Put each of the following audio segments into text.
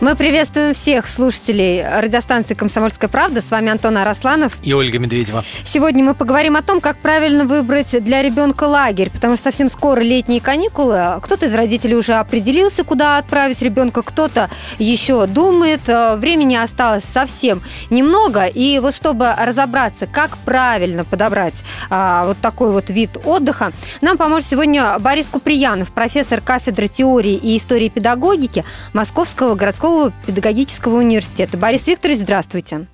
Мы приветствуем всех слушателей радиостанции «Комсомольская правда». С вами Антон Арасланов. И Ольга Медведева. Сегодня мы поговорим о том, как правильно выбрать для ребенка лагерь, потому что совсем скоро летние каникулы. Кто-то из родителей уже определился, куда отправить ребенка, кто-то еще думает. Э, времени осталось совсем немного. И вот чтобы разобраться, как правильно подобрать а, вот такой вот вид отдыха, нам поможет сегодня Борис Куприянов, профессор кафедры теории и истории педагогики Московского городского Московского педагогического университета. Борис Викторович, здравствуйте.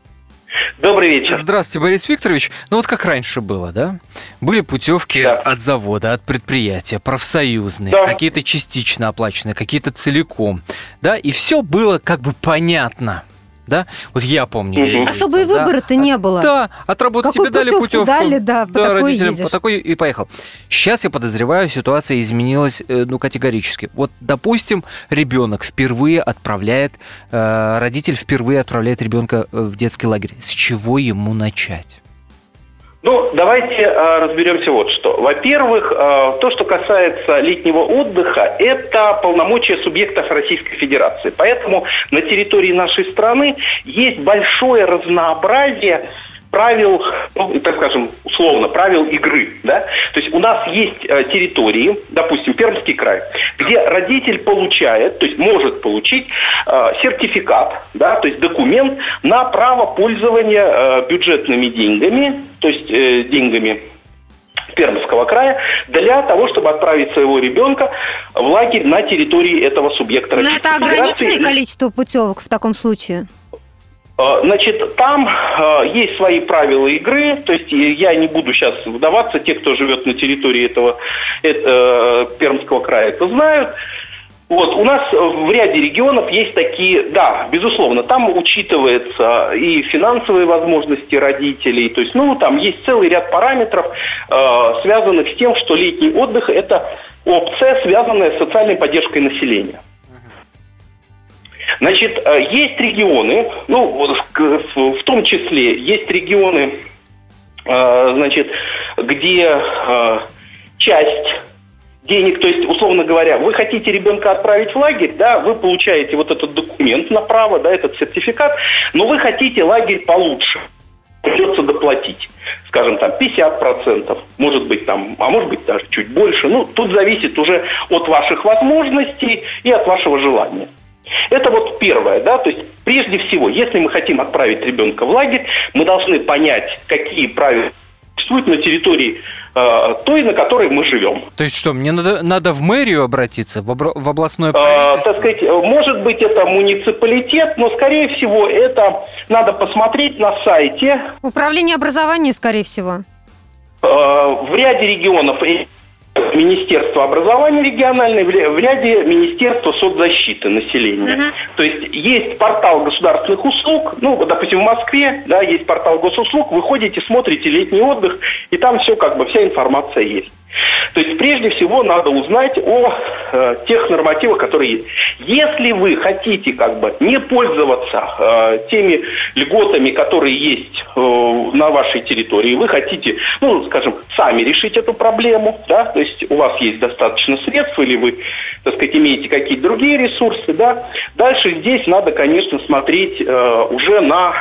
Добрый вечер. Здравствуйте, Борис Викторович. Ну вот как раньше было, да? Были путевки да. от завода, от предприятия, профсоюзные, да. какие-то частично оплаченные, какие-то целиком, да? И все было как бы понятно да? Вот я помню. Угу. Особо и выбора-то да, не было. Да, отработать тебе дали путевку. дали, да, по да, такой родителям, едешь. по такой и поехал. Сейчас я подозреваю, ситуация изменилась, э, ну, категорически. Вот, допустим, ребенок впервые отправляет, э, родитель впервые отправляет ребенка в детский лагерь. С чего ему начать? Ну, давайте э, разберемся вот что. Во-первых, э, то, что касается летнего отдыха, это полномочия субъектов Российской Федерации. Поэтому на территории нашей страны есть большое разнообразие правил, ну, так скажем, условно, правил игры. Да? То есть у нас есть э, территории, допустим, Пермский край, где родитель получает, то есть может получить э, сертификат, да, то есть документ на право пользования э, бюджетными деньгами, то есть э, деньгами Пермского края для того, чтобы отправить своего ребенка в лагерь на территории этого субъекта Но это ограниченное количество путевок в таком случае? Э, значит, там э, есть свои правила игры, то есть я не буду сейчас вдаваться, те, кто живет на территории этого это, э, Пермского края, это знают. Вот, у нас в ряде регионов есть такие, да, безусловно, там учитывается и финансовые возможности родителей, то есть, ну, там есть целый ряд параметров, э, связанных с тем, что летний отдых – это опция, связанная с социальной поддержкой населения. Значит, э, есть регионы, ну, в том числе есть регионы, э, значит, где э, часть денег, то есть, условно говоря, вы хотите ребенка отправить в лагерь, да, вы получаете вот этот документ на право, да, этот сертификат, но вы хотите лагерь получше, придется доплатить, скажем, там, 50%, может быть, там, а может быть, даже чуть больше, ну, тут зависит уже от ваших возможностей и от вашего желания. Это вот первое, да, то есть прежде всего, если мы хотим отправить ребенка в лагерь, мы должны понять, какие правила существуют на территории э, той, на которой мы живем. То есть что, мне надо, надо в мэрию обратиться, в, обра- в областное правительство? Э, так сказать, может быть, это муниципалитет, но, скорее всего, это надо посмотреть на сайте. Управление образования, скорее всего. Э, в ряде регионов Министерство образования региональное, в ряде Министерства соцзащиты населения. Uh-huh. То есть есть портал государственных услуг, ну, вот, допустим, в Москве, да, есть портал госуслуг, вы ходите, смотрите летний отдых, и там все, как бы, вся информация есть. То есть прежде всего надо узнать о э, тех нормативах, которые есть. Если вы хотите как бы не пользоваться э, теми льготами, которые есть э, на вашей территории, вы хотите, ну, скажем, сами решить эту проблему, да, то есть у вас есть достаточно средств или вы, так сказать, имеете какие-то другие ресурсы, да, дальше здесь надо, конечно, смотреть э, уже на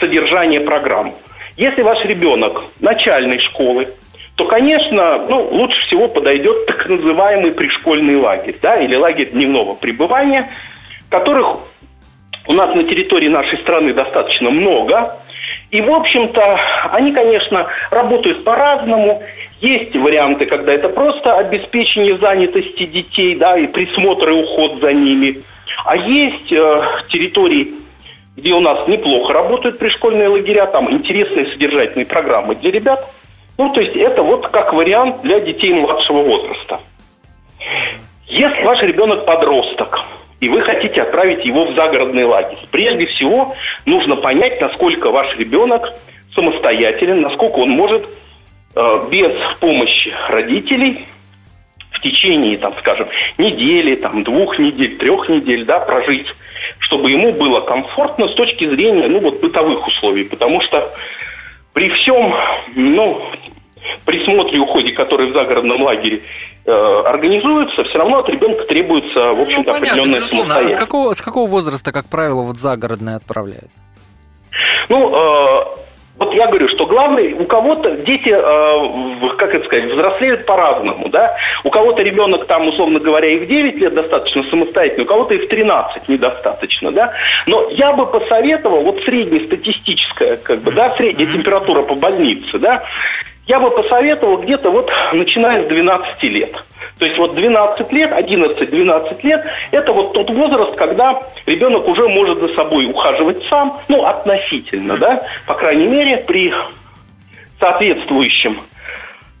содержание программ. Если ваш ребенок начальной школы, то, конечно, ну, лучше всего подойдет так называемый пришкольный лагерь, да, или лагерь дневного пребывания, которых у нас на территории нашей страны достаточно много. И, в общем-то, они, конечно, работают по-разному. Есть варианты, когда это просто обеспечение занятости детей, да, и присмотр и уход за ними. А есть э, территории, где у нас неплохо работают пришкольные лагеря, там интересные содержательные программы для ребят – ну, то есть это вот как вариант для детей младшего возраста. Если ваш ребенок подросток, и вы хотите отправить его в загородный лагерь, прежде всего нужно понять, насколько ваш ребенок самостоятелен, насколько он может э, без помощи родителей в течение, там, скажем, недели, там, двух недель, трех недель, да, прожить, чтобы ему было комфортно с точки зрения, ну, вот, бытовых условий, потому что при всем, ну, присмотре, уходе, который в загородном лагере э, организуется, все равно от ребенка требуется, в общем-то, ну, определенная самостоятельность. А с какого, с какого возраста, как правило, вот загородное отправляют? Ну, э, вот я говорю, что главное, у кого-то дети, э, как это сказать, взрослеют по-разному, да. У кого-то ребенок там, условно говоря, и в 9 лет достаточно самостоятельный, у кого-то и в 13 недостаточно, да. Но я бы посоветовал, вот среднестатистическая, как бы, да, средняя температура по больнице, да, я бы посоветовал где-то вот начиная с 12 лет. То есть вот 12 лет, 11-12 лет, это вот тот возраст, когда ребенок уже может за собой ухаживать сам, ну, относительно, да, по крайней мере, при соответствующем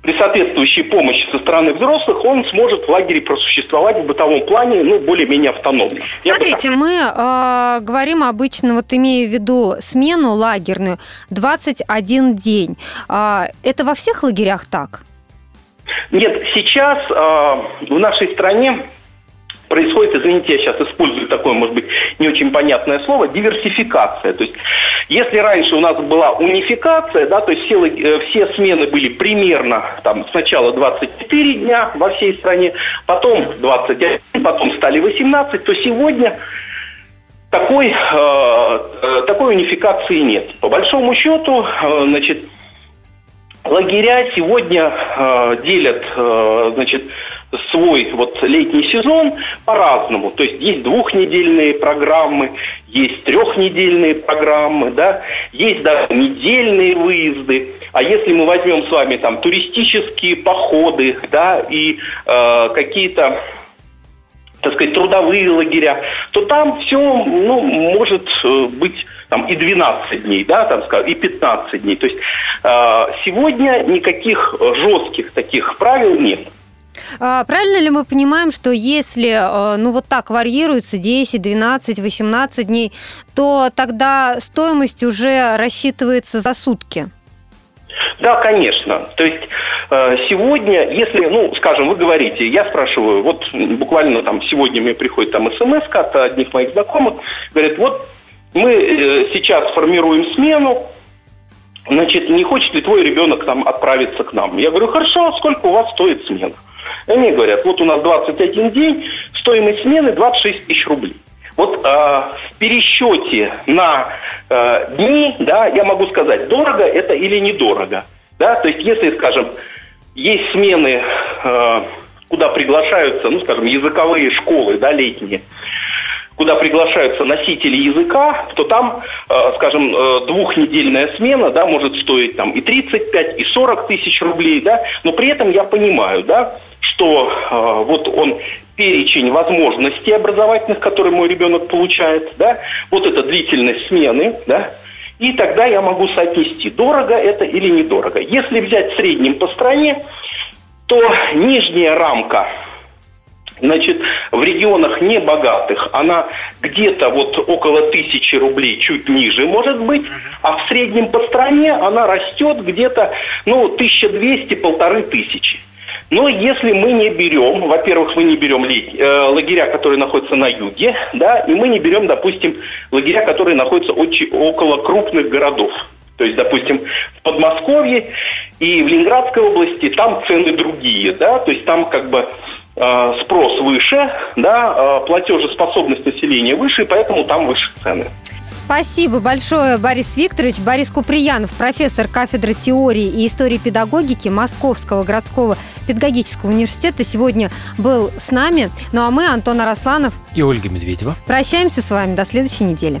при соответствующей помощи со стороны взрослых он сможет в лагере просуществовать в бытовом плане, ну, более-менее автономно. Смотрите, мы э, говорим обычно, вот имея в виду смену лагерную, 21 день. Э, это во всех лагерях так? Нет, сейчас э, в нашей стране происходит, извините, я сейчас использую такое, может быть, не очень понятное слово, диверсификация. То есть, если раньше у нас была унификация, да, то есть все, э, все смены были примерно там сначала 24 дня во всей стране, потом 21, потом стали 18, то сегодня такой, э, э, такой унификации нет. По большому счету, э, значит, лагеря сегодня э, делят, э, значит, свой вот летний сезон по-разному. То есть есть двухнедельные программы, есть трехнедельные программы, да, есть даже недельные выезды. А если мы возьмем с вами там туристические походы, да, и э, какие-то так сказать, трудовые лагеря, то там все, ну, может э, быть там и 12 дней, да, там, скажем, и 15 дней. То есть э, сегодня никаких жестких таких правил нет. А, правильно ли мы понимаем, что если э, ну вот так варьируется 10, 12, 18 дней, то тогда стоимость уже рассчитывается за сутки? Да, конечно. То есть э, сегодня, если, ну, скажем, вы говорите, я спрашиваю, вот буквально там сегодня мне приходит там смс от одних моих знакомых, говорят, вот мы э, сейчас формируем смену, значит, не хочет ли твой ребенок там отправиться к нам? Я говорю, хорошо, сколько у вас стоит смена? Они говорят, вот у нас 21 день, стоимость смены 26 тысяч рублей. Вот э, в пересчете на э, дни, да, я могу сказать, дорого это или недорого. Да? То есть, если, скажем, есть смены, э, куда приглашаются, ну, скажем, языковые школы, да, летние, куда приглашаются носители языка, то там, э, скажем, э, двухнедельная смена, да, может стоить там и 35, и 40 тысяч рублей, да, но при этом я понимаю, да, что э, вот он перечень возможностей образовательных, которые мой ребенок получает, да, вот эта длительность смены, да, и тогда я могу соотнести, дорого это или недорого. Если взять в среднем по стране, то нижняя рамка Значит, в регионах небогатых она где-то вот около тысячи рублей, чуть ниже может быть, а в среднем по стране она растет где-то, ну, 1200, полторы тысячи. Но если мы не берем, во-первых, мы не берем э, лагеря, которые находятся на юге, да, и мы не берем, допустим, лагеря, которые находятся около крупных городов. То есть, допустим, в Подмосковье и в Ленинградской области там цены другие, да, то есть там как бы э, спрос выше, да, э, платежеспособность населения выше, и поэтому там выше цены. Спасибо большое, Борис Викторович. Борис Куприянов, профессор кафедры теории и истории педагогики Московского городского педагогического университета, сегодня был с нами. Ну а мы, Антон Арасланов и Ольга Медведева, прощаемся с вами до следующей недели.